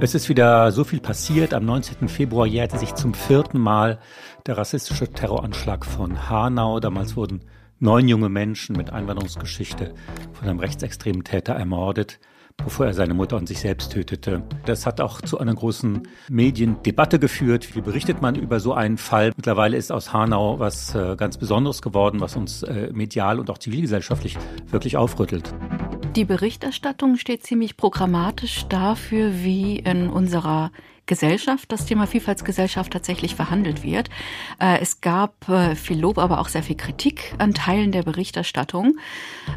Es ist wieder so viel passiert. Am 19. Februar jährte sich zum vierten Mal der rassistische Terroranschlag von Hanau. Damals wurden neun junge Menschen mit Einwanderungsgeschichte von einem rechtsextremen Täter ermordet bevor er seine Mutter und sich selbst tötete. Das hat auch zu einer großen Mediendebatte geführt. Wie berichtet man über so einen Fall? Mittlerweile ist aus Hanau was äh, ganz Besonderes geworden, was uns äh, medial und auch zivilgesellschaftlich wirklich aufrüttelt. Die Berichterstattung steht ziemlich programmatisch dafür, wie in unserer Gesellschaft, das Thema Vielfaltsgesellschaft tatsächlich verhandelt wird. Äh, es gab äh, viel Lob, aber auch sehr viel Kritik an Teilen der Berichterstattung.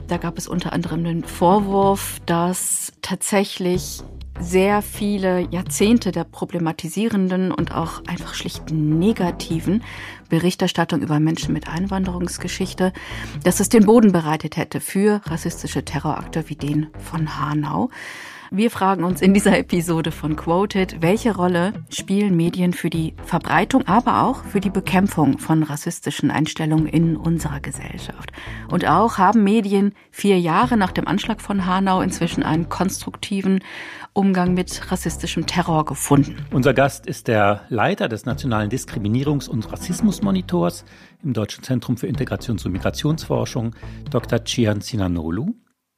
Da gab es unter anderem den Vorwurf, dass tatsächlich sehr viele Jahrzehnte der problematisierenden und auch einfach schlicht negativen Berichterstattung über Menschen mit Einwanderungsgeschichte, dass es den Boden bereitet hätte für rassistische Terrorakte wie den von Hanau. Wir fragen uns in dieser Episode von Quoted, welche Rolle spielen Medien für die Verbreitung, aber auch für die Bekämpfung von rassistischen Einstellungen in unserer Gesellschaft? Und auch haben Medien vier Jahre nach dem Anschlag von Hanau inzwischen einen konstruktiven Umgang mit rassistischem Terror gefunden. Unser Gast ist der Leiter des Nationalen Diskriminierungs- und Rassismusmonitors im Deutschen Zentrum für Integrations- und Migrationsforschung, Dr. Chian Sinanolu.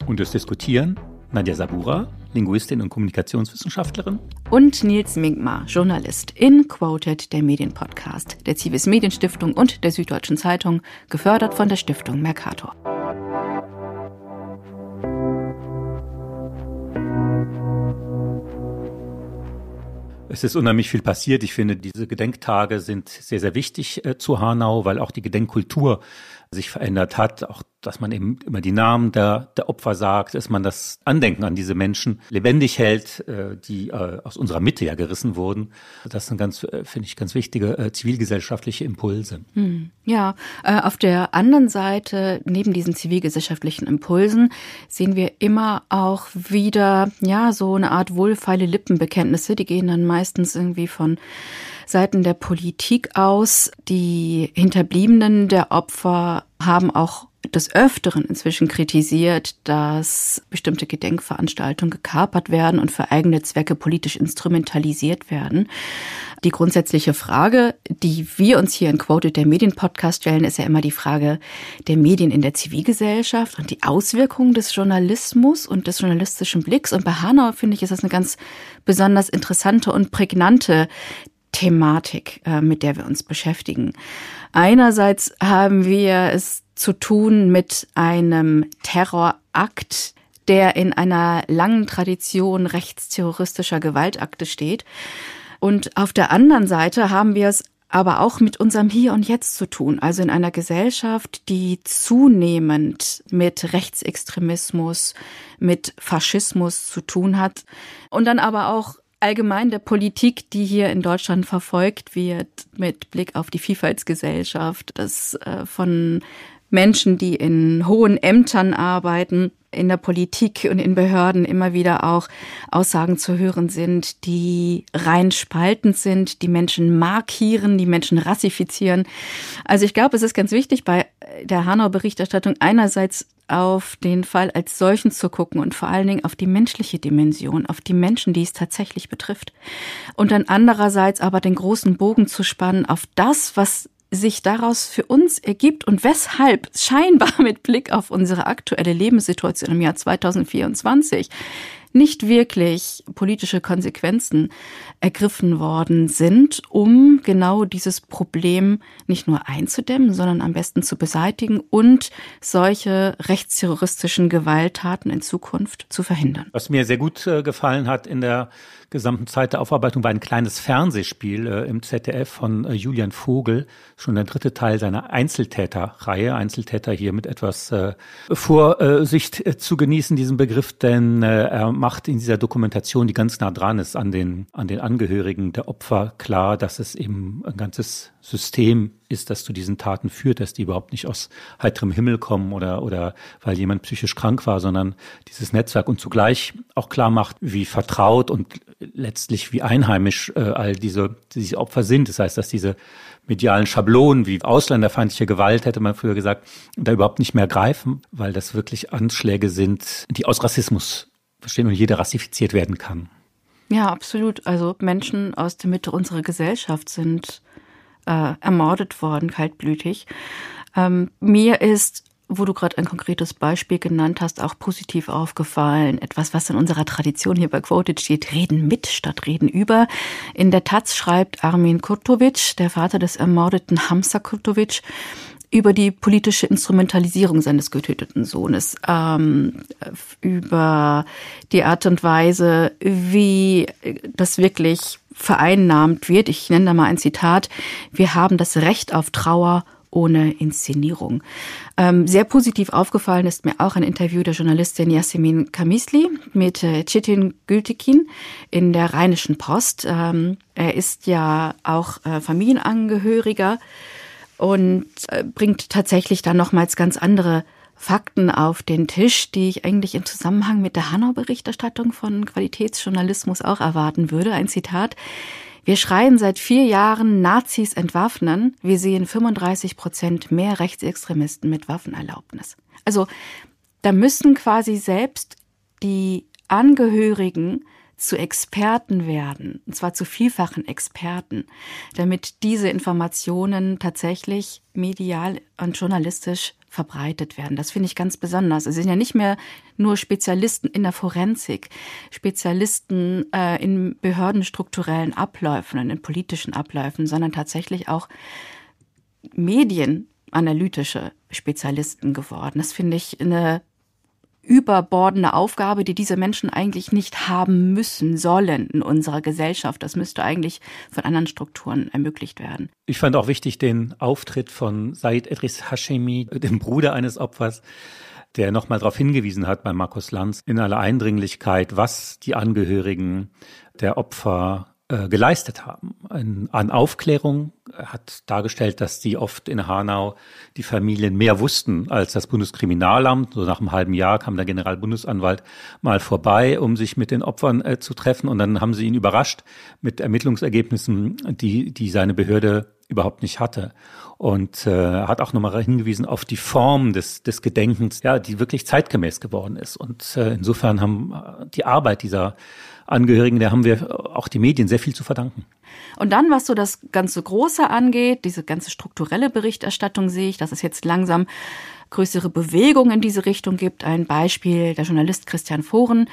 Und das Diskutieren Nadja Sabura, Linguistin und Kommunikationswissenschaftlerin. Und Nils Minkmar, Journalist in Quoted, der Medienpodcast der Zivis Medienstiftung und der Süddeutschen Zeitung, gefördert von der Stiftung Mercator. Es ist unheimlich viel passiert. Ich finde, diese Gedenktage sind sehr, sehr wichtig äh, zu Hanau, weil auch die Gedenkkultur sich verändert hat, auch dass man eben immer die Namen der, der Opfer sagt, dass man das Andenken an diese Menschen lebendig hält, äh, die äh, aus unserer Mitte ja gerissen wurden. Das sind ganz, äh, finde ich, ganz wichtige zivilgesellschaftliche Impulse. Hm. Ja, auf der anderen Seite, neben diesen zivilgesellschaftlichen Impulsen, sehen wir immer auch wieder, ja, so eine Art wohlfeile Lippenbekenntnisse, die gehen dann meistens irgendwie von Seiten der Politik aus. Die Hinterbliebenen der Opfer haben auch des Öfteren inzwischen kritisiert, dass bestimmte Gedenkveranstaltungen gekapert werden und für eigene Zwecke politisch instrumentalisiert werden. Die grundsätzliche Frage, die wir uns hier in Quoted der Medienpodcast stellen, ist ja immer die Frage der Medien in der Zivilgesellschaft und die Auswirkungen des Journalismus und des journalistischen Blicks. Und bei Hanau finde ich, ist das eine ganz besonders interessante und prägnante Thematik, äh, mit der wir uns beschäftigen. Einerseits haben wir es zu tun mit einem Terrorakt, der in einer langen Tradition rechtsterroristischer Gewaltakte steht. Und auf der anderen Seite haben wir es aber auch mit unserem Hier und Jetzt zu tun, also in einer Gesellschaft, die zunehmend mit Rechtsextremismus, mit Faschismus zu tun hat und dann aber auch allgemein der Politik, die hier in Deutschland verfolgt wird, mit Blick auf die Vielfaltsgesellschaft, das äh, von Menschen, die in hohen Ämtern arbeiten, in der Politik und in Behörden immer wieder auch Aussagen zu hören sind, die rein spaltend sind, die Menschen markieren, die Menschen rassifizieren. Also ich glaube, es ist ganz wichtig bei der Hanau-Berichterstattung einerseits auf den Fall als solchen zu gucken und vor allen Dingen auf die menschliche Dimension, auf die Menschen, die es tatsächlich betrifft. Und dann andererseits aber den großen Bogen zu spannen auf das, was sich daraus für uns ergibt und weshalb scheinbar mit Blick auf unsere aktuelle Lebenssituation im Jahr 2024 nicht wirklich politische Konsequenzen ergriffen worden sind, um genau dieses Problem nicht nur einzudämmen, sondern am besten zu beseitigen und solche rechtsterroristischen Gewalttaten in Zukunft zu verhindern. Was mir sehr gut äh, gefallen hat in der gesamten Zeit der Aufarbeitung war ein kleines Fernsehspiel äh, im ZDF von äh, Julian Vogel, schon der dritte Teil seiner Einzeltäterreihe. Einzeltäter hier mit etwas äh, Vorsicht äh, zu genießen, diesen Begriff, denn äh, er macht in dieser Dokumentation, die ganz nah dran ist an den, an den Angehörigen der Opfer, klar, dass es eben ein ganzes System ist, das zu diesen Taten führt, dass die überhaupt nicht aus heiterem Himmel kommen oder, oder weil jemand psychisch krank war, sondern dieses Netzwerk und zugleich auch klar macht, wie vertraut und letztlich wie einheimisch äh, all diese, diese Opfer sind. Das heißt, dass diese medialen Schablonen wie ausländerfeindliche Gewalt, hätte man früher gesagt, da überhaupt nicht mehr greifen, weil das wirklich Anschläge sind, die aus Rassismus verstehen und jeder rassifiziert werden kann. Ja, absolut. Also Menschen aus der Mitte unserer Gesellschaft sind äh, ermordet worden, kaltblütig. Ähm, mir ist wo du gerade ein konkretes Beispiel genannt hast, auch positiv aufgefallen. Etwas, was in unserer Tradition hier bei Quoted steht, reden mit statt reden über. In der Taz schreibt Armin Kurtovic, der Vater des ermordeten Hamza Kurtovic, über die politische Instrumentalisierung seines getöteten Sohnes, ähm, über die Art und Weise, wie das wirklich vereinnahmt wird. Ich nenne da mal ein Zitat. Wir haben das Recht auf Trauer ohne Inszenierung. Ähm, sehr positiv aufgefallen ist mir auch ein Interview der Journalistin Yasemin Kamisli mit äh, Çetin Gültekin in der Rheinischen Post. Ähm, er ist ja auch äh, Familienangehöriger und äh, bringt tatsächlich dann nochmals ganz andere Fakten auf den Tisch, die ich eigentlich im Zusammenhang mit der Hanau-Berichterstattung von Qualitätsjournalismus auch erwarten würde. Ein Zitat. Wir schreien seit vier Jahren Nazis entwaffnen. Wir sehen 35 Prozent mehr Rechtsextremisten mit Waffenerlaubnis. Also da müssen quasi selbst die Angehörigen zu Experten werden, und zwar zu vielfachen Experten, damit diese Informationen tatsächlich medial und journalistisch verbreitet werden. Das finde ich ganz besonders. Es sind ja nicht mehr nur Spezialisten in der Forensik, Spezialisten äh, in behördenstrukturellen Abläufen und in politischen Abläufen, sondern tatsächlich auch medienanalytische Spezialisten geworden. Das finde ich eine überbordende Aufgabe, die diese Menschen eigentlich nicht haben müssen, sollen in unserer Gesellschaft. Das müsste eigentlich von anderen Strukturen ermöglicht werden. Ich fand auch wichtig den Auftritt von Said Edris Hashemi, dem Bruder eines Opfers, der nochmal darauf hingewiesen hat bei Markus Lanz in aller Eindringlichkeit, was die Angehörigen der Opfer äh, geleistet haben. Ein, an Aufklärung hat dargestellt, dass die oft in Hanau die Familien mehr wussten als das Bundeskriminalamt. So nach einem halben Jahr kam der Generalbundesanwalt mal vorbei, um sich mit den Opfern äh, zu treffen. Und dann haben sie ihn überrascht mit Ermittlungsergebnissen, die, die seine Behörde überhaupt nicht hatte. Und äh, hat auch nochmal hingewiesen auf die Form des, des Gedenkens, ja, die wirklich zeitgemäß geworden ist. Und äh, insofern haben äh, die Arbeit dieser Angehörigen, da haben wir auch die Medien sehr viel zu verdanken. Und dann, was so das ganze Große angeht, diese ganze strukturelle Berichterstattung sehe ich, dass es jetzt langsam größere Bewegung in diese Richtung gibt. Ein Beispiel, der Journalist Christian Foren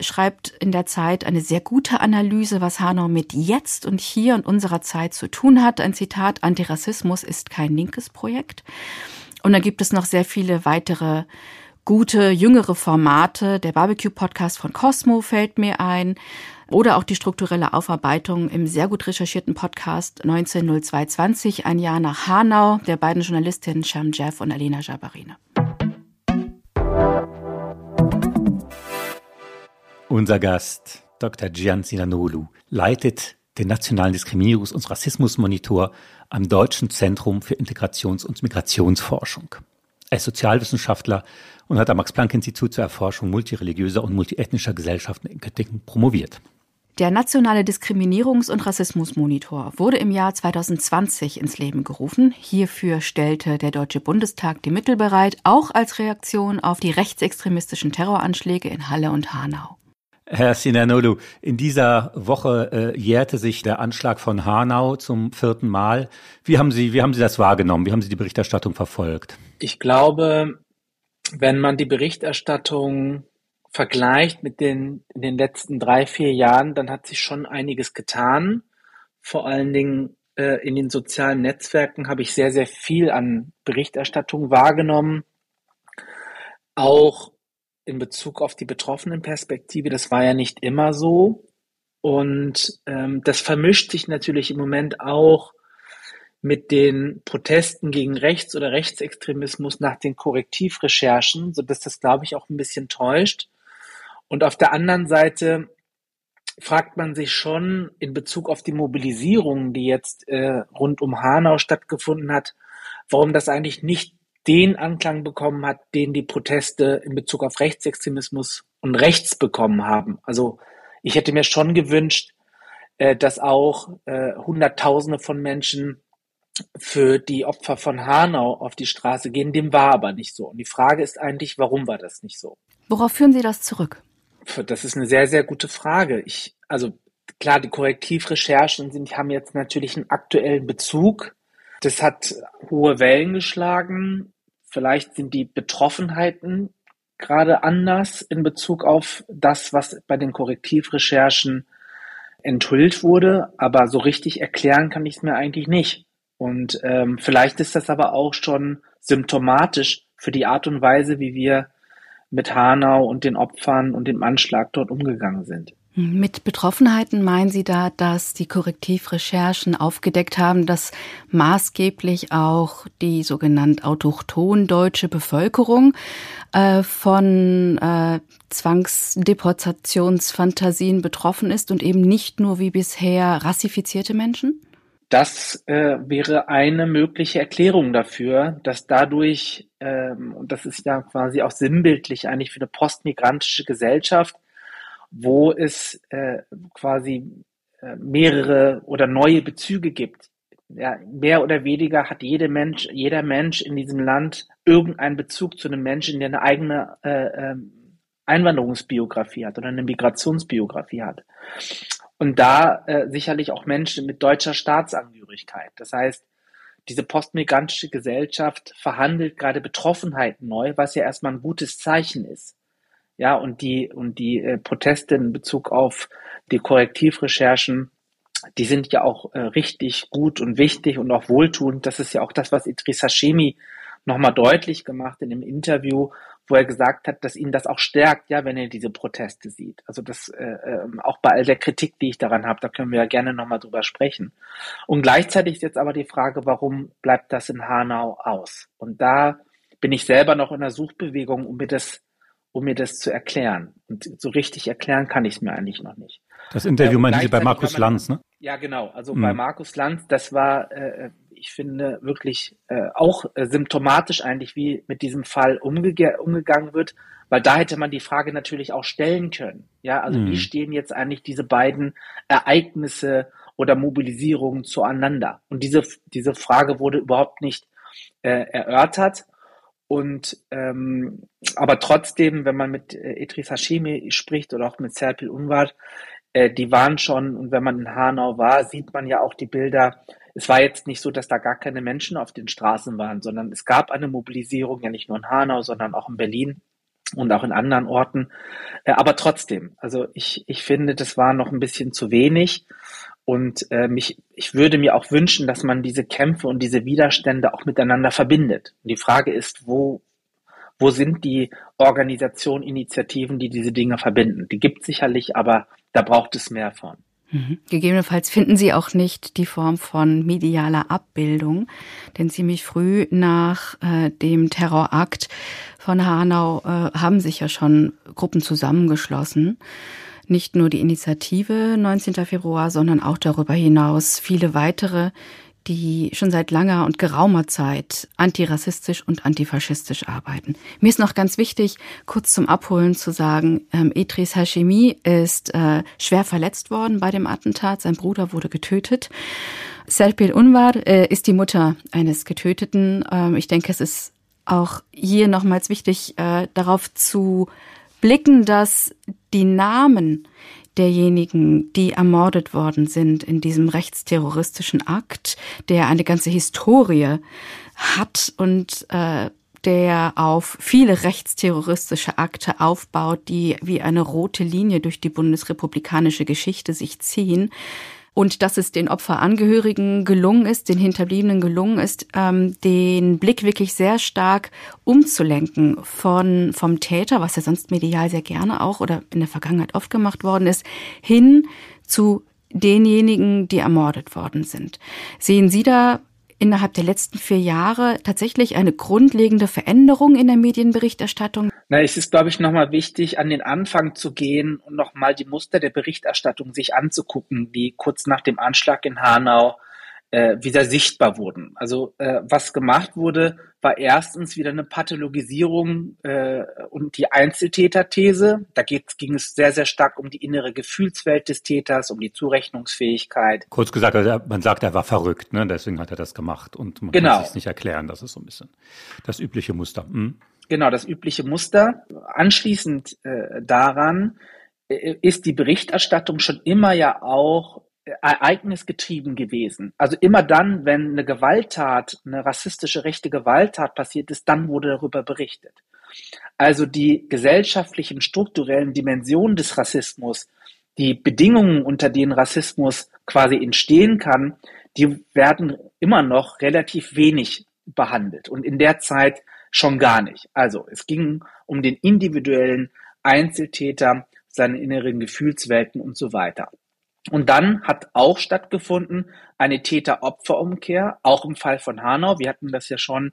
schreibt in der Zeit eine sehr gute Analyse, was Hanau mit jetzt und hier und unserer Zeit zu tun hat. Ein Zitat, Antirassismus ist kein linkes Projekt. Und dann gibt es noch sehr viele weitere gute jüngere Formate. Der Barbecue-Podcast von Cosmo fällt mir ein. Oder auch die strukturelle Aufarbeitung im sehr gut recherchierten Podcast 190220, ein Jahr nach Hanau, der beiden Journalistinnen Sham Jeff und Alina Jabarine. Unser Gast, Dr. Gian Sinanolu, leitet den Nationalen Diskriminierungs- und Rassismusmonitor am Deutschen Zentrum für Integrations- und Migrationsforschung. Er ist Sozialwissenschaftler und hat am Max-Planck-Institut zur Erforschung multireligiöser und multiethnischer Gesellschaften in Göttingen promoviert. Der Nationale Diskriminierungs- und Rassismusmonitor wurde im Jahr 2020 ins Leben gerufen. Hierfür stellte der Deutsche Bundestag die Mittel bereit, auch als Reaktion auf die rechtsextremistischen Terroranschläge in Halle und Hanau. Herr Sinanolu, in dieser Woche äh, jährte sich der Anschlag von Hanau zum vierten Mal. Wie haben Sie, wie haben Sie das wahrgenommen? Wie haben Sie die Berichterstattung verfolgt? Ich glaube, wenn man die Berichterstattung vergleicht mit den, in den letzten drei, vier Jahren, dann hat sich schon einiges getan. Vor allen Dingen äh, in den sozialen Netzwerken habe ich sehr, sehr viel an Berichterstattung wahrgenommen. Auch in Bezug auf die betroffenen Perspektive, das war ja nicht immer so. Und ähm, das vermischt sich natürlich im Moment auch mit den Protesten gegen Rechts- oder Rechtsextremismus nach den Korrektivrecherchen, so dass das, glaube ich, auch ein bisschen täuscht. Und auf der anderen Seite fragt man sich schon in Bezug auf die Mobilisierung, die jetzt äh, rund um Hanau stattgefunden hat, warum das eigentlich nicht den Anklang bekommen hat, den die Proteste in Bezug auf Rechtsextremismus und Rechts bekommen haben. Also ich hätte mir schon gewünscht, äh, dass auch äh, Hunderttausende von Menschen für die Opfer von Hanau auf die Straße gehen. Dem war aber nicht so. Und die Frage ist eigentlich, warum war das nicht so? Worauf führen Sie das zurück? Das ist eine sehr, sehr gute Frage. Ich, also klar, die Korrektivrecherchen sind, haben jetzt natürlich einen aktuellen Bezug. Das hat hohe Wellen geschlagen. Vielleicht sind die Betroffenheiten gerade anders in Bezug auf das, was bei den Korrektivrecherchen enthüllt wurde, aber so richtig erklären kann ich es mir eigentlich nicht. Und ähm, vielleicht ist das aber auch schon symptomatisch für die Art und Weise, wie wir mit Hanau und den Opfern und dem Anschlag dort umgegangen sind. Mit Betroffenheiten meinen Sie da, dass die Korrektivrecherchen aufgedeckt haben, dass maßgeblich auch die sogenannte autochton deutsche Bevölkerung äh, von äh, Zwangsdeportationsfantasien betroffen ist und eben nicht nur wie bisher rassifizierte Menschen? Das äh, wäre eine mögliche Erklärung dafür, dass dadurch, ähm, und das ist ja quasi auch sinnbildlich eigentlich für eine postmigrantische Gesellschaft, wo es äh, quasi äh, mehrere oder neue Bezüge gibt. Ja, mehr oder weniger hat jeder Mensch, jeder Mensch in diesem Land irgendeinen Bezug zu einem Menschen, der eine eigene äh, ähm, Einwanderungsbiografie hat oder eine Migrationsbiografie hat. Und da äh, sicherlich auch Menschen mit deutscher Staatsangehörigkeit. Das heißt, diese postmigrantische Gesellschaft verhandelt gerade Betroffenheiten neu, was ja erstmal ein gutes Zeichen ist. Ja, und die, und die äh, Proteste in Bezug auf die Korrektivrecherchen, die sind ja auch äh, richtig gut und wichtig und auch wohltuend. Das ist ja auch das, was Idris Hashemi nochmal deutlich gemacht in dem Interview, wo er gesagt hat, dass ihn das auch stärkt, ja, wenn er diese Proteste sieht. Also das äh, äh, auch bei all der Kritik, die ich daran habe, da können wir ja gerne nochmal drüber sprechen. Und gleichzeitig ist jetzt aber die Frage, warum bleibt das in Hanau aus? Und da bin ich selber noch in der Suchbewegung, um mir das um mir das zu erklären. Und so richtig erklären kann ich es mir eigentlich noch nicht. Das Interview äh, meinte Sie bei Markus man, Lanz, ne? Ja, genau. Also mhm. bei Markus Lanz, das war, äh, ich finde, wirklich äh, auch äh, symptomatisch eigentlich, wie mit diesem Fall umge umgegangen wird, weil da hätte man die Frage natürlich auch stellen können. Ja, also mhm. wie stehen jetzt eigentlich diese beiden Ereignisse oder Mobilisierungen zueinander? Und diese, diese Frage wurde überhaupt nicht äh, erörtert. Und ähm, aber trotzdem, wenn man mit äh, Idris Hashimi spricht oder auch mit Serpil Unwar, äh, die waren schon, und wenn man in Hanau war, sieht man ja auch die Bilder. Es war jetzt nicht so, dass da gar keine Menschen auf den Straßen waren, sondern es gab eine Mobilisierung, ja nicht nur in Hanau, sondern auch in Berlin und auch in anderen Orten. Äh, aber trotzdem, also ich, ich finde, das war noch ein bisschen zu wenig. Und äh, mich, ich würde mir auch wünschen, dass man diese Kämpfe und diese Widerstände auch miteinander verbindet. Und die Frage ist, wo, wo sind die Organisationen, Initiativen, die diese Dinge verbinden? Die gibt es sicherlich, aber da braucht es mehr von. Mhm. Gegebenenfalls finden Sie auch nicht die Form von medialer Abbildung, denn ziemlich früh nach äh, dem Terrorakt von Hanau äh, haben sich ja schon Gruppen zusammengeschlossen nicht nur die Initiative 19. Februar, sondern auch darüber hinaus viele weitere, die schon seit langer und geraumer Zeit antirassistisch und antifaschistisch arbeiten. Mir ist noch ganz wichtig, kurz zum Abholen zu sagen, ähm, Idris Hashemi ist äh, schwer verletzt worden bei dem Attentat. Sein Bruder wurde getötet. Serpil Unvar äh, ist die Mutter eines Getöteten. Ähm, ich denke, es ist auch hier nochmals wichtig, äh, darauf zu blicken, dass die Namen derjenigen, die ermordet worden sind in diesem rechtsterroristischen Akt, der eine ganze Historie hat und äh, der auf viele rechtsterroristische Akte aufbaut, die wie eine rote Linie durch die bundesrepublikanische Geschichte sich ziehen, und dass es den Opferangehörigen gelungen ist, den Hinterbliebenen gelungen ist, ähm, den Blick wirklich sehr stark umzulenken von, vom Täter, was ja sonst medial sehr gerne auch oder in der Vergangenheit oft gemacht worden ist, hin zu denjenigen, die ermordet worden sind. Sehen Sie da innerhalb der letzten vier Jahre tatsächlich eine grundlegende Veränderung in der Medienberichterstattung? Na, es ist, glaube ich, nochmal wichtig, an den Anfang zu gehen und nochmal die Muster der Berichterstattung sich anzugucken, die kurz nach dem Anschlag in Hanau äh, wieder sichtbar wurden. Also äh, was gemacht wurde, war erstens wieder eine Pathologisierung äh, und die Einzeltäterthese. Da geht, ging es sehr, sehr stark um die innere Gefühlswelt des Täters, um die Zurechnungsfähigkeit. Kurz gesagt, also man sagt, er war verrückt, ne? deswegen hat er das gemacht und man genau. kann es nicht erklären. Das ist so ein bisschen das übliche Muster. Hm? Genau, das übliche Muster. Anschließend äh, daran äh, ist die Berichterstattung schon immer ja auch ereignisgetrieben gewesen. Also immer dann, wenn eine Gewalttat, eine rassistische rechte Gewalttat passiert ist, dann wurde darüber berichtet. Also die gesellschaftlichen, strukturellen Dimensionen des Rassismus, die Bedingungen, unter denen Rassismus quasi entstehen kann, die werden immer noch relativ wenig behandelt und in der Zeit schon gar nicht. Also es ging um den individuellen Einzeltäter, seine inneren Gefühlswelten und so weiter. Und dann hat auch stattgefunden eine Täter-Opfer-Umkehr, auch im Fall von Hanau. Wir hatten das ja schon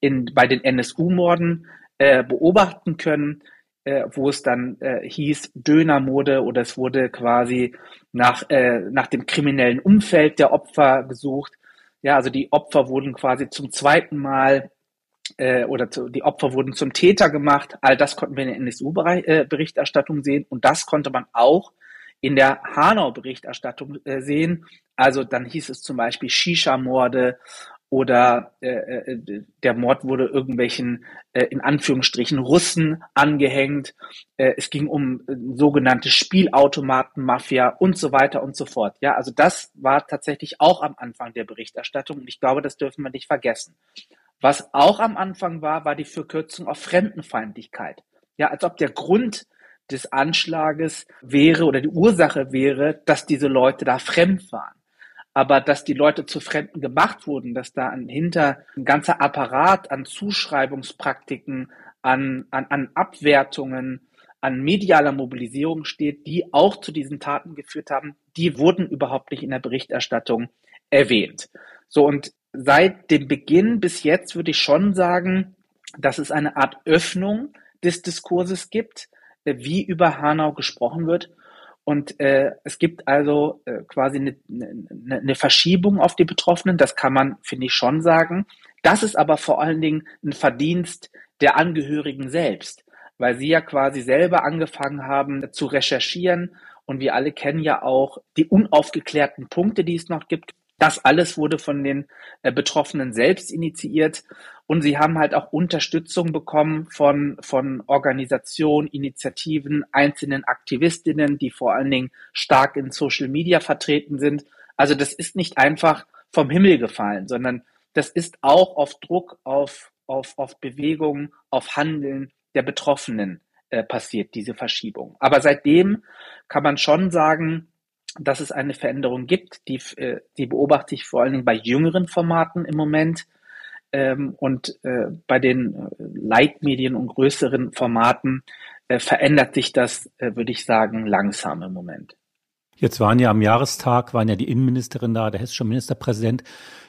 in, bei den NSU-Morden äh, beobachten können, äh, wo es dann äh, hieß Dönermode oder es wurde quasi nach, äh, nach dem kriminellen Umfeld der Opfer gesucht. Ja, also die Opfer wurden quasi zum zweiten Mal äh, oder zu, die Opfer wurden zum Täter gemacht. All das konnten wir in der NSU-Berichterstattung äh, sehen und das konnte man auch in der Hanau-Berichterstattung äh, sehen. Also dann hieß es zum Beispiel Shisha-Morde oder äh, äh, der Mord wurde irgendwelchen äh, in Anführungsstrichen Russen angehängt. Äh, es ging um äh, sogenannte Spielautomaten-Mafia und so weiter und so fort. Ja, also das war tatsächlich auch am Anfang der Berichterstattung und ich glaube, das dürfen wir nicht vergessen. Was auch am Anfang war, war die Verkürzung auf Fremdenfeindlichkeit. Ja, als ob der Grund des Anschlages wäre oder die Ursache wäre, dass diese Leute da fremd waren. Aber dass die Leute zu Fremden gemacht wurden, dass da hinter ein ganzer Apparat an Zuschreibungspraktiken, an, an, an Abwertungen, an medialer Mobilisierung steht, die auch zu diesen Taten geführt haben, die wurden überhaupt nicht in der Berichterstattung erwähnt. So und seit dem Beginn bis jetzt würde ich schon sagen, dass es eine Art Öffnung des Diskurses gibt, wie über Hanau gesprochen wird. Und äh, es gibt also äh, quasi eine, eine, eine Verschiebung auf die Betroffenen, das kann man, finde ich, schon sagen. Das ist aber vor allen Dingen ein Verdienst der Angehörigen selbst, weil sie ja quasi selber angefangen haben zu recherchieren. Und wir alle kennen ja auch die unaufgeklärten Punkte, die es noch gibt. Das alles wurde von den äh, Betroffenen selbst initiiert und sie haben halt auch Unterstützung bekommen von, von Organisationen, Initiativen, einzelnen Aktivistinnen, die vor allen Dingen stark in Social Media vertreten sind. Also das ist nicht einfach vom Himmel gefallen, sondern das ist auch auf Druck, auf, auf, auf Bewegung, auf Handeln der Betroffenen äh, passiert, diese Verschiebung. Aber seitdem kann man schon sagen, dass es eine Veränderung gibt. Die, äh, die beobachte ich vor allen Dingen bei jüngeren Formaten im Moment. Ähm, und äh, bei den äh, Leitmedien und größeren Formaten äh, verändert sich das, äh, würde ich sagen, langsam im Moment. Jetzt waren ja am Jahrestag, waren ja die Innenministerin da, der hessische Ministerpräsident.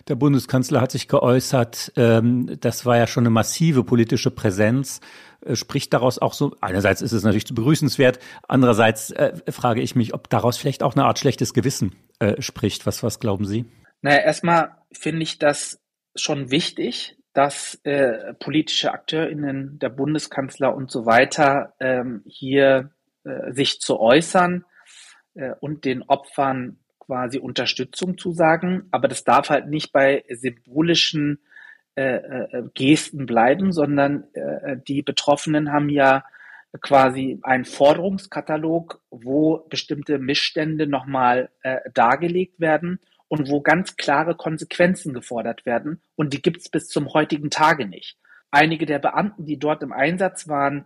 Der Bundeskanzler hat sich geäußert. Ähm, das war ja schon eine massive politische Präsenz. Äh, spricht daraus auch so, einerseits ist es natürlich zu begrüßenswert, andererseits äh, frage ich mich, ob daraus vielleicht auch eine Art schlechtes Gewissen äh, spricht. Was, was glauben Sie? Naja, erstmal finde ich das schon wichtig, dass politische AkteurInnen, der Bundeskanzler und so weiter ähm, hier sich zu äußern und den Opfern quasi Unterstützung zu sagen. Aber das darf halt nicht bei symbolischen äh, äh, Gesten bleiben, sondern äh, die Betroffenen haben ja quasi einen Forderungskatalog, wo bestimmte Missstände nochmal äh, dargelegt werden und wo ganz klare Konsequenzen gefordert werden. Und die gibt es bis zum heutigen Tage nicht. Einige der Beamten, die dort im Einsatz waren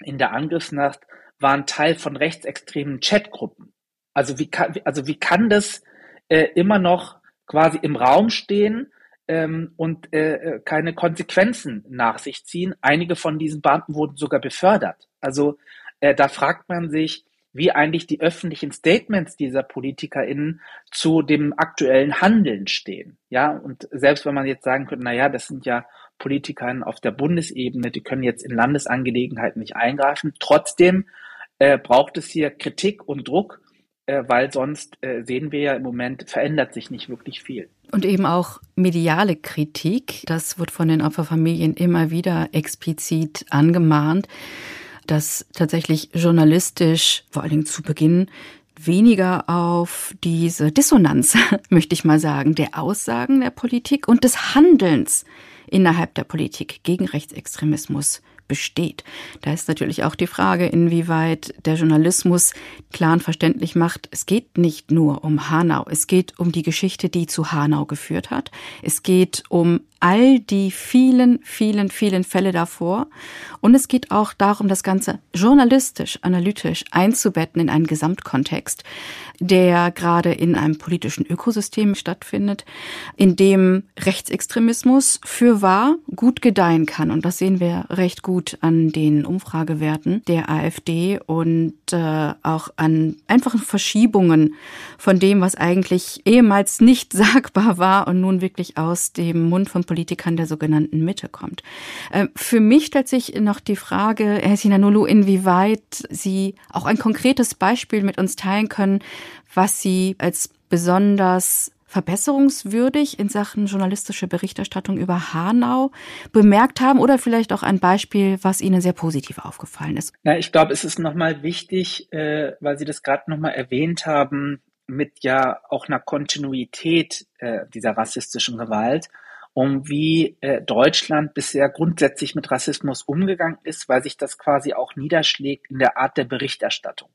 in der Angriffsnacht, waren Teil von rechtsextremen Chatgruppen. Also wie kann, also wie kann das äh, immer noch quasi im Raum stehen ähm, und äh, äh, keine Konsequenzen nach sich ziehen? Einige von diesen Beamten wurden sogar befördert. Also äh, da fragt man sich, wie eigentlich die öffentlichen Statements dieser PolitikerInnen zu dem aktuellen Handeln stehen. Ja, und selbst wenn man jetzt sagen könnte, na ja, das sind ja PolitikerInnen auf der Bundesebene, die können jetzt in Landesangelegenheiten nicht eingreifen. Trotzdem äh, braucht es hier Kritik und Druck weil sonst äh, sehen wir ja im Moment, verändert sich nicht wirklich viel. Und eben auch mediale Kritik, das wird von den Opferfamilien immer wieder explizit angemahnt, dass tatsächlich journalistisch, vor allen Dingen zu Beginn, weniger auf diese Dissonanz, möchte ich mal sagen, der Aussagen der Politik und des Handelns innerhalb der Politik gegen Rechtsextremismus besteht. Da ist natürlich auch die Frage, inwieweit der Journalismus klar und verständlich macht, es geht nicht nur um Hanau, es geht um die Geschichte, die zu Hanau geführt hat. Es geht um all die vielen, vielen, vielen Fälle davor. Und es geht auch darum, das Ganze journalistisch, analytisch einzubetten in einen Gesamtkontext, der gerade in einem politischen Ökosystem stattfindet, in dem Rechtsextremismus für wahr gut gedeihen kann. Und das sehen wir recht gut an den Umfragewerten der AfD und äh, auch an einfachen Verschiebungen von dem, was eigentlich ehemals nicht sagbar war und nun wirklich aus dem Mund von Politikern der sogenannten Mitte kommt. Ähm, für mich stellt sich noch die Frage, Herr Sinanulu, inwieweit Sie auch ein konkretes Beispiel mit uns teilen können, was Sie als besonders verbesserungswürdig in Sachen journalistische Berichterstattung über Hanau bemerkt haben oder vielleicht auch ein Beispiel, was Ihnen sehr positiv aufgefallen ist? Ja, ich glaube, es ist nochmal wichtig, äh, weil Sie das gerade nochmal erwähnt haben, mit ja auch einer Kontinuität äh, dieser rassistischen Gewalt um wie äh, Deutschland bisher grundsätzlich mit Rassismus umgegangen ist, weil sich das quasi auch niederschlägt in der Art der Berichterstattung.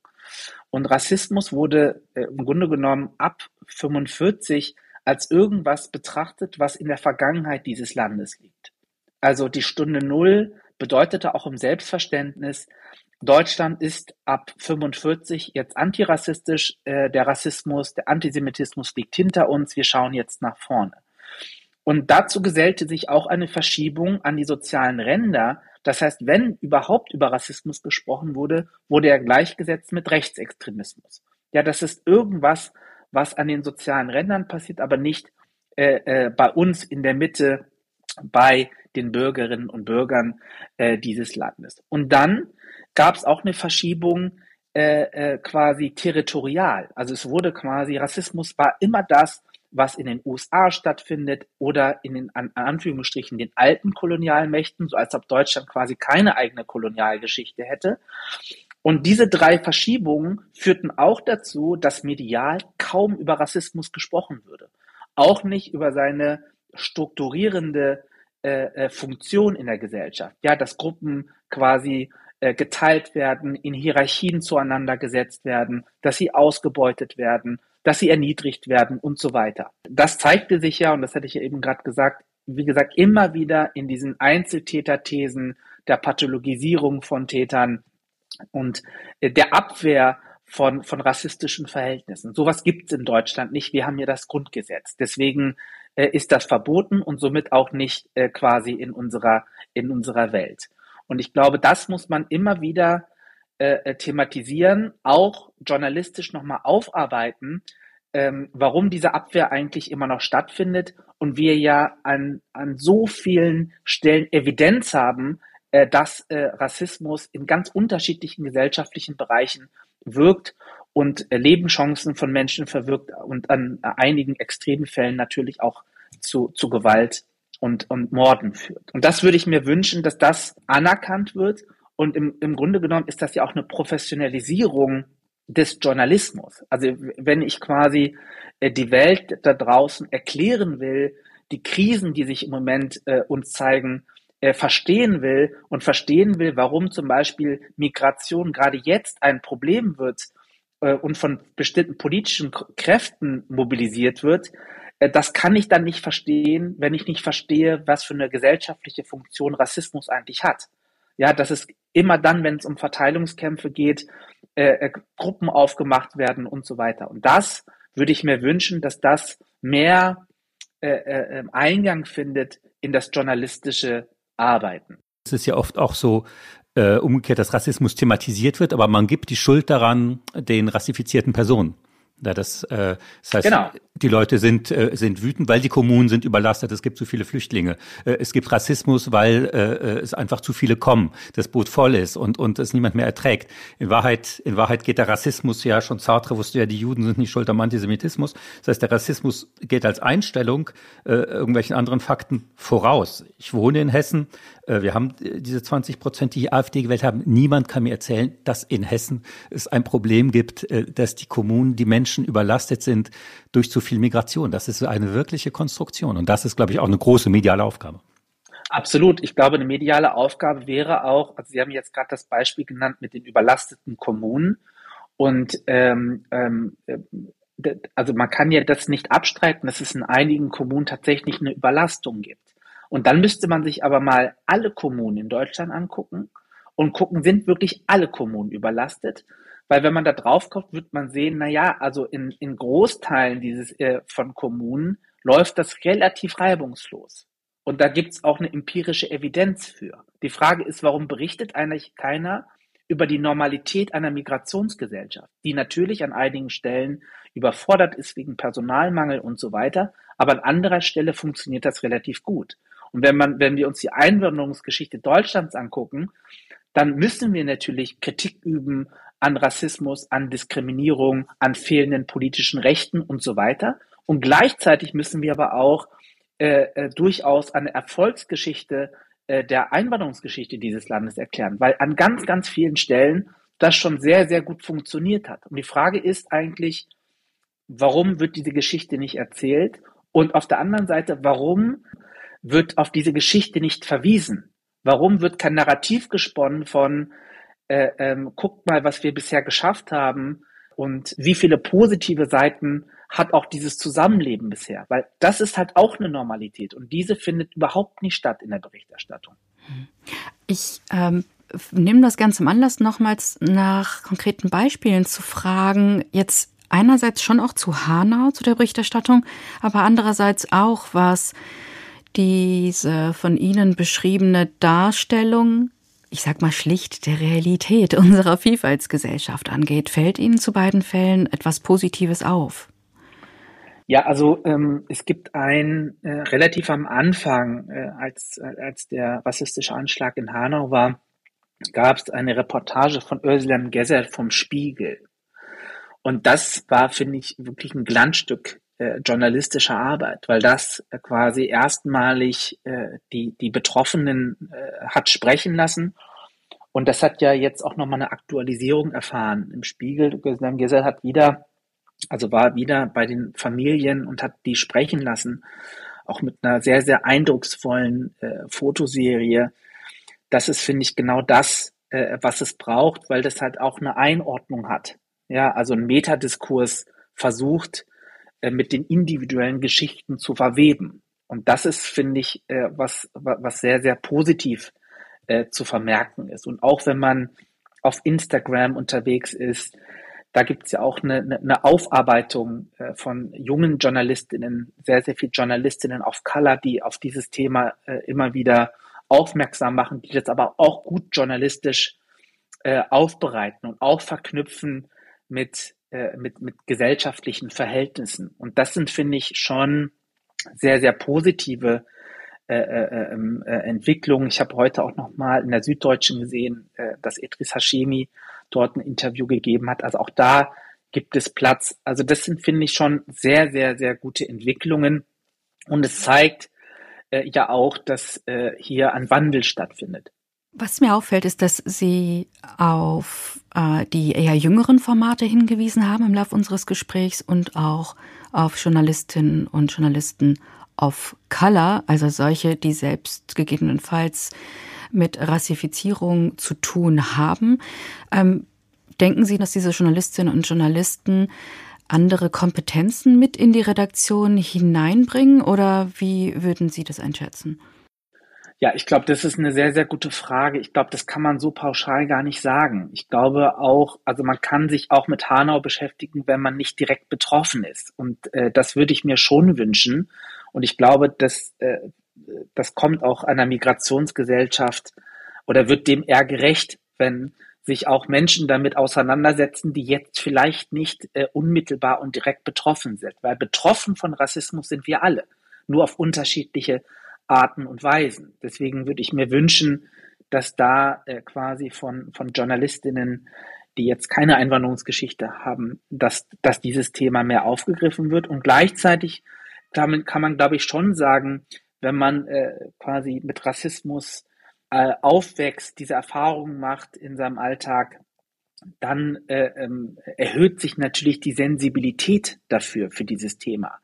Und Rassismus wurde äh, im Grunde genommen ab 45 als irgendwas betrachtet, was in der Vergangenheit dieses Landes liegt. Also die Stunde Null bedeutete auch im Selbstverständnis, Deutschland ist ab 45 jetzt antirassistisch, äh, der Rassismus, der Antisemitismus liegt hinter uns, wir schauen jetzt nach vorne. Und dazu gesellte sich auch eine Verschiebung an die sozialen Ränder. Das heißt, wenn überhaupt über Rassismus gesprochen wurde, wurde er gleichgesetzt mit Rechtsextremismus. Ja, das ist irgendwas, was an den sozialen Rändern passiert, aber nicht äh, äh, bei uns in der Mitte, bei den Bürgerinnen und Bürgern äh, dieses Landes. Und dann gab es auch eine Verschiebung äh, äh, quasi territorial. Also es wurde quasi, Rassismus war immer das, was in den USA stattfindet oder in den an Anführungsstrichen den alten Kolonialmächten, so als ob Deutschland quasi keine eigene Kolonialgeschichte hätte. Und diese drei Verschiebungen führten auch dazu, dass medial kaum über Rassismus gesprochen würde. Auch nicht über seine strukturierende äh, äh Funktion in der Gesellschaft. Ja, dass Gruppen quasi äh, geteilt werden, in Hierarchien zueinander gesetzt werden, dass sie ausgebeutet werden, dass sie erniedrigt werden und so weiter. Das zeigte sich ja, und das hatte ich ja eben gerade gesagt, wie gesagt, immer wieder in diesen Einzeltäterthesen der Pathologisierung von Tätern und äh, der Abwehr von, von rassistischen Verhältnissen. Sowas gibt es in Deutschland nicht. Wir haben hier das Grundgesetz. Deswegen äh, ist das verboten und somit auch nicht äh, quasi in unserer, in unserer Welt. Und ich glaube, das muss man immer wieder äh, äh, thematisieren, auch journalistisch nochmal aufarbeiten, ähm, warum diese Abwehr eigentlich immer noch stattfindet und wir ja an, an so vielen Stellen Evidenz haben, äh, dass äh, Rassismus in ganz unterschiedlichen gesellschaftlichen Bereichen wirkt und äh, Lebenschancen von Menschen verwirkt und an einigen extremen Fällen natürlich auch zu, zu Gewalt und, und Morden führt. Und das würde ich mir wünschen, dass das anerkannt wird und im, im Grunde genommen ist das ja auch eine Professionalisierung des Journalismus. Also wenn ich quasi äh, die Welt da draußen erklären will, die Krisen, die sich im Moment äh, uns zeigen, äh, verstehen will und verstehen will, warum zum Beispiel Migration gerade jetzt ein Problem wird äh, und von bestimmten politischen Kräften mobilisiert wird, äh, das kann ich dann nicht verstehen, wenn ich nicht verstehe, was für eine gesellschaftliche Funktion Rassismus eigentlich hat. Ja, dass es immer dann, wenn es um Verteilungskämpfe geht, äh, äh, Gruppen aufgemacht werden und so weiter. Und das würde ich mir wünschen, dass das mehr äh, äh, Eingang findet in das journalistische Arbeiten. Es ist ja oft auch so, äh, umgekehrt, dass Rassismus thematisiert wird, aber man gibt die Schuld daran den rassifizierten Personen. Ja, das, äh, das heißt, genau. die Leute sind, äh, sind wütend, weil die Kommunen sind überlastet, es gibt zu viele Flüchtlinge. Äh, es gibt Rassismus, weil äh, es einfach zu viele kommen, das Boot voll ist und, und es niemand mehr erträgt. In Wahrheit, in Wahrheit geht der Rassismus ja, schon Sartre wusste ja, die Juden sind nicht schuld am Antisemitismus. Das heißt, der Rassismus geht als Einstellung äh, irgendwelchen anderen Fakten voraus. Ich wohne in Hessen, äh, wir haben äh, diese 20 Prozent, die die AfD gewählt haben. Niemand kann mir erzählen, dass in Hessen es ein Problem gibt, äh, dass die Kommunen, die Menschen überlastet sind durch zu viel Migration. Das ist eine wirkliche Konstruktion. Und das ist, glaube ich, auch eine große mediale Aufgabe. Absolut. Ich glaube, eine mediale Aufgabe wäre auch, also Sie haben jetzt gerade das Beispiel genannt mit den überlasteten Kommunen. Und ähm, ähm, also man kann ja das nicht abstreiten, dass es in einigen Kommunen tatsächlich eine Überlastung gibt. Und dann müsste man sich aber mal alle Kommunen in Deutschland angucken und gucken, sind wirklich alle Kommunen überlastet? Weil wenn man da drauf kommt, wird man sehen, na ja, also in, in Großteilen dieses äh, von Kommunen läuft das relativ reibungslos. Und da gibt's auch eine empirische Evidenz für. Die Frage ist, warum berichtet eigentlich keiner über die Normalität einer Migrationsgesellschaft, die natürlich an einigen Stellen überfordert ist wegen Personalmangel und so weiter, aber an anderer Stelle funktioniert das relativ gut. Und wenn man, wenn wir uns die Einwanderungsgeschichte Deutschlands angucken, dann müssen wir natürlich Kritik üben an Rassismus, an Diskriminierung, an fehlenden politischen Rechten und so weiter. Und gleichzeitig müssen wir aber auch äh, äh, durchaus eine Erfolgsgeschichte äh, der Einwanderungsgeschichte dieses Landes erklären, weil an ganz, ganz vielen Stellen das schon sehr, sehr gut funktioniert hat. Und die Frage ist eigentlich, warum wird diese Geschichte nicht erzählt? Und auf der anderen Seite, warum wird auf diese Geschichte nicht verwiesen? Warum wird kein Narrativ gesponnen von, äh, ähm, guckt mal, was wir bisher geschafft haben und wie viele positive Seiten hat auch dieses Zusammenleben bisher? Weil das ist halt auch eine Normalität und diese findet überhaupt nicht statt in der Berichterstattung. Ich ähm, nehme das Ganze im Anlass, nochmals nach konkreten Beispielen zu fragen. Jetzt einerseits schon auch zu Hanau, zu der Berichterstattung, aber andererseits auch, was diese von Ihnen beschriebene Darstellung, ich sag mal schlicht der Realität unserer Vielfaltsgesellschaft angeht. Fällt Ihnen zu beiden Fällen etwas Positives auf? Ja, also ähm, es gibt ein äh, relativ am Anfang, äh, als, als der rassistische Anschlag in Hanau war, gab es eine Reportage von Özlem Gezer vom Spiegel. Und das war, finde ich, wirklich ein Glanzstück äh, journalistischer Arbeit, weil das äh, quasi erstmalig äh, die, die Betroffenen äh, hat sprechen lassen. Und das hat ja jetzt auch nochmal eine Aktualisierung erfahren. Im Spiegel, Gesell hat wieder, also war wieder bei den Familien und hat die sprechen lassen, auch mit einer sehr, sehr eindrucksvollen äh, Fotoserie. Das ist, finde ich, genau das, äh, was es braucht, weil das halt auch eine Einordnung hat. Ja, also ein Metadiskurs versucht, mit den individuellen Geschichten zu verweben. Und das ist, finde ich, äh, was, was sehr, sehr positiv äh, zu vermerken ist. Und auch wenn man auf Instagram unterwegs ist, da gibt es ja auch eine, eine Aufarbeitung von jungen Journalistinnen, sehr, sehr viele Journalistinnen auf Color, die auf dieses Thema immer wieder aufmerksam machen, die das aber auch gut journalistisch aufbereiten und auch verknüpfen mit äh, mit, mit gesellschaftlichen Verhältnissen. Und das sind, finde ich, schon sehr, sehr positive äh, äh, ähm, äh, Entwicklungen. Ich habe heute auch noch mal in der Süddeutschen gesehen, äh, dass Idris Hashemi dort ein Interview gegeben hat. Also auch da gibt es Platz. Also das sind, finde ich, schon sehr, sehr, sehr gute Entwicklungen. Und es zeigt äh, ja auch, dass äh, hier ein Wandel stattfindet. Was mir auffällt, ist, dass Sie auf äh, die eher jüngeren Formate hingewiesen haben im Laufe unseres Gesprächs und auch auf Journalistinnen und Journalisten of Color, also solche, die selbst gegebenenfalls mit Rassifizierung zu tun haben. Ähm, denken Sie, dass diese Journalistinnen und Journalisten andere Kompetenzen mit in die Redaktion hineinbringen oder wie würden Sie das einschätzen? Ja, ich glaube, das ist eine sehr, sehr gute Frage. Ich glaube, das kann man so pauschal gar nicht sagen. Ich glaube auch, also man kann sich auch mit Hanau beschäftigen, wenn man nicht direkt betroffen ist. Und äh, das würde ich mir schon wünschen. Und ich glaube, dass, äh, das kommt auch einer Migrationsgesellschaft oder wird dem eher gerecht, wenn sich auch Menschen damit auseinandersetzen, die jetzt vielleicht nicht äh, unmittelbar und direkt betroffen sind. Weil betroffen von Rassismus sind wir alle, nur auf unterschiedliche Arten und Weisen. Deswegen würde ich mir wünschen, dass da äh, quasi von, von Journalistinnen, die jetzt keine Einwanderungsgeschichte haben, dass, dass dieses Thema mehr aufgegriffen wird. Und gleichzeitig damit kann man, glaube ich, schon sagen, wenn man äh, quasi mit Rassismus äh, aufwächst, diese Erfahrungen macht in seinem Alltag, dann äh, ähm, erhöht sich natürlich die Sensibilität dafür, für dieses Thema.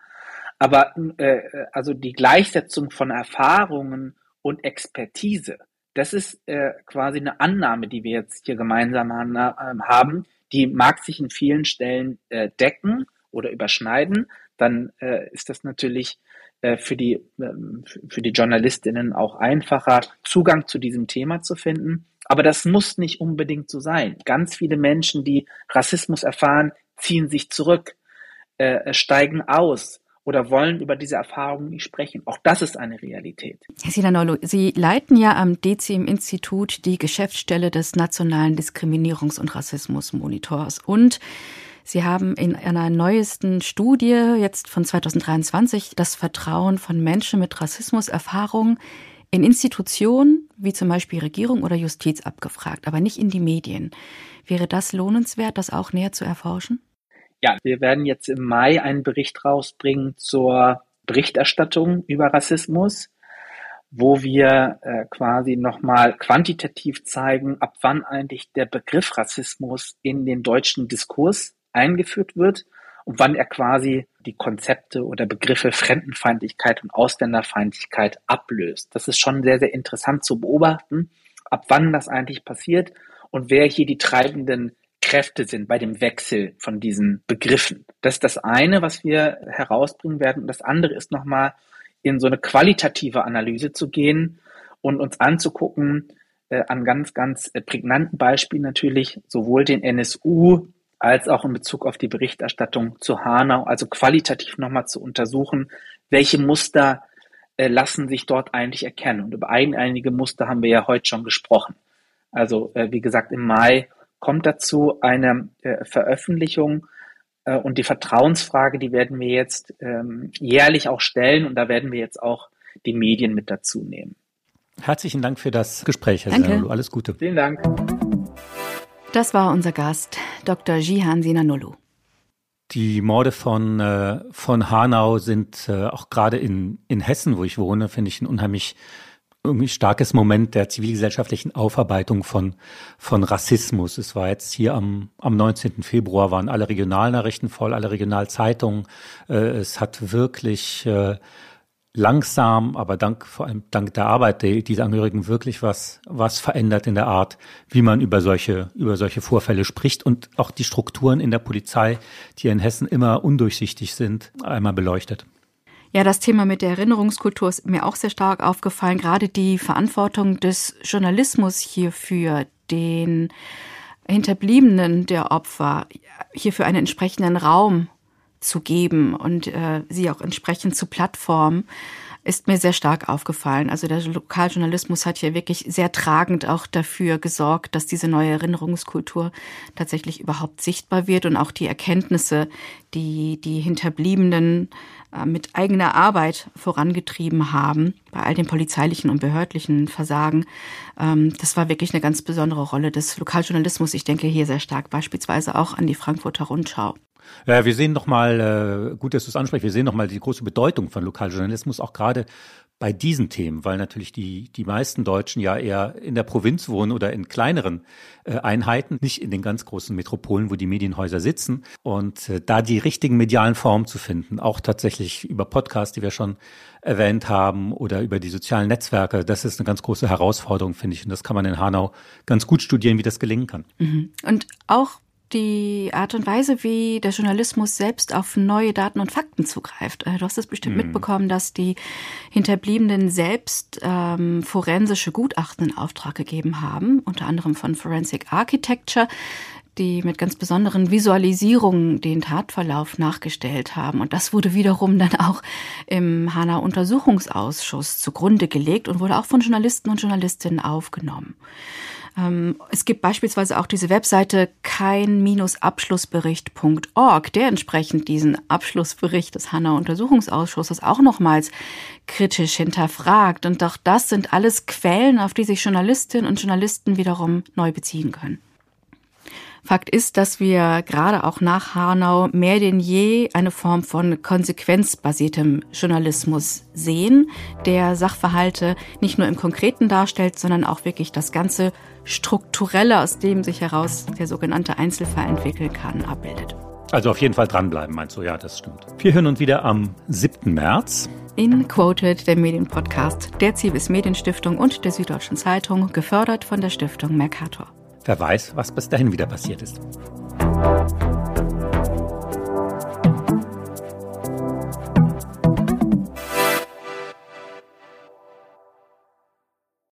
Aber äh, also die Gleichsetzung von Erfahrungen und Expertise. Das ist äh, quasi eine Annahme, die wir jetzt hier gemeinsam äh, haben. Die mag sich in vielen Stellen äh, decken oder überschneiden. Dann äh, ist das natürlich äh, für die, ähm, für die Journalistinnen auch einfacher, Zugang zu diesem Thema zu finden. Aber das muss nicht unbedingt so sein. Ganz viele Menschen, die Rassismus erfahren, ziehen sich zurück, äh, steigen aus, oder wollen über diese Erfahrungen nicht sprechen. Auch das ist eine Realität. Herr Silanolo, Sie leiten ja am DCIM-Institut die Geschäftsstelle des Nationalen Diskriminierungs- und Rassismusmonitors und Sie haben in einer neuesten Studie jetzt von 2023 das Vertrauen von Menschen mit Rassismuserfahrung in Institutionen wie zum Beispiel Regierung oder Justiz abgefragt, aber nicht in die Medien. Wäre das lohnenswert, das auch näher zu erforschen? Ja, wir werden jetzt im Mai einen Bericht rausbringen zur Berichterstattung über Rassismus, wo wir äh, quasi nochmal quantitativ zeigen, ab wann eigentlich der Begriff Rassismus in den deutschen Diskurs eingeführt wird und wann er quasi die Konzepte oder Begriffe Fremdenfeindlichkeit und Ausländerfeindlichkeit ablöst. Das ist schon sehr, sehr interessant zu beobachten, ab wann das eigentlich passiert und wer hier die treibenden Kräfte sind bei dem Wechsel von diesen Begriffen. Das ist das eine, was wir herausbringen werden. Und das andere ist nochmal in so eine qualitative Analyse zu gehen und uns anzugucken, äh, an ganz, ganz äh, prägnanten Beispielen natürlich, sowohl den NSU als auch in Bezug auf die Berichterstattung zu Hanau, also qualitativ nochmal zu untersuchen, welche Muster äh, lassen sich dort eigentlich erkennen. Und über einige Muster haben wir ja heute schon gesprochen. Also äh, wie gesagt, im Mai kommt dazu eine äh, Veröffentlichung äh, und die Vertrauensfrage, die werden wir jetzt ähm, jährlich auch stellen und da werden wir jetzt auch die Medien mit dazu nehmen. Herzlichen Dank für das Gespräch, Herr Danke. Sinanolu. Alles Gute. Vielen Dank. Das war unser Gast, Dr. Jihan Sinanolu. Die Morde von, äh, von Hanau sind äh, auch gerade in, in Hessen, wo ich wohne, finde ich ein unheimlich irgendwie starkes Moment der zivilgesellschaftlichen Aufarbeitung von, von Rassismus. Es war jetzt hier am, am 19. Februar, waren alle Regionalnachrichten voll, alle Regionalzeitungen. Äh, es hat wirklich äh, langsam, aber dank, vor allem dank der Arbeit der, dieser Angehörigen wirklich was, was verändert in der Art, wie man über solche, über solche Vorfälle spricht und auch die Strukturen in der Polizei, die in Hessen immer undurchsichtig sind, einmal beleuchtet. Ja, das Thema mit der Erinnerungskultur ist mir auch sehr stark aufgefallen. Gerade die Verantwortung des Journalismus hierfür, den Hinterbliebenen der Opfer hierfür einen entsprechenden Raum zu geben und äh, sie auch entsprechend zu Plattformen, ist mir sehr stark aufgefallen. Also der Lokaljournalismus hat hier wirklich sehr tragend auch dafür gesorgt, dass diese neue Erinnerungskultur tatsächlich überhaupt sichtbar wird und auch die Erkenntnisse, die die Hinterbliebenen äh, mit eigener Arbeit vorangetrieben haben, bei all den polizeilichen und behördlichen Versagen. Ähm, das war wirklich eine ganz besondere Rolle des Lokaljournalismus. Ich denke hier sehr stark beispielsweise auch an die Frankfurter Rundschau. Ja, wir sehen nochmal, äh, gut, dass du es ansprichst, wir sehen nochmal die große Bedeutung von Lokaljournalismus, auch gerade bei diesen Themen, weil natürlich die, die meisten Deutschen ja eher in der Provinz wohnen oder in kleineren äh, Einheiten, nicht in den ganz großen Metropolen, wo die Medienhäuser sitzen. Und äh, da die richtigen medialen Formen zu finden, auch tatsächlich über Podcasts, die wir schon erwähnt haben, oder über die sozialen Netzwerke, das ist eine ganz große Herausforderung, finde ich. Und das kann man in Hanau ganz gut studieren, wie das gelingen kann. Mhm. Und auch die Art und Weise, wie der Journalismus selbst auf neue Daten und Fakten zugreift. Äh, du hast es bestimmt mhm. mitbekommen, dass die Hinterbliebenen selbst ähm, forensische Gutachten in Auftrag gegeben haben, unter anderem von Forensic Architecture, die mit ganz besonderen Visualisierungen den Tatverlauf nachgestellt haben. Und das wurde wiederum dann auch im Hanau Untersuchungsausschuss zugrunde gelegt und wurde auch von Journalisten und Journalistinnen aufgenommen. Ähm, es gibt beispielsweise auch diese Webseite kein-abschlussbericht.org, der entsprechend diesen Abschlussbericht des Hanna Untersuchungsausschusses auch nochmals kritisch hinterfragt. Und auch das sind alles Quellen, auf die sich Journalistinnen und Journalisten wiederum neu beziehen können. Fakt ist, dass wir gerade auch nach Hanau mehr denn je eine Form von konsequenzbasiertem Journalismus sehen, der Sachverhalte nicht nur im Konkreten darstellt, sondern auch wirklich das ganze Strukturelle, aus dem sich heraus der sogenannte Einzelfall entwickeln kann, abbildet. Also auf jeden Fall dranbleiben, meinst du? Ja, das stimmt. Wir hören uns wieder am 7. März. In Quoted, der Medienpodcast der Zivis Medienstiftung und der Süddeutschen Zeitung, gefördert von der Stiftung Mercator. Wer weiß, was bis dahin wieder passiert ist.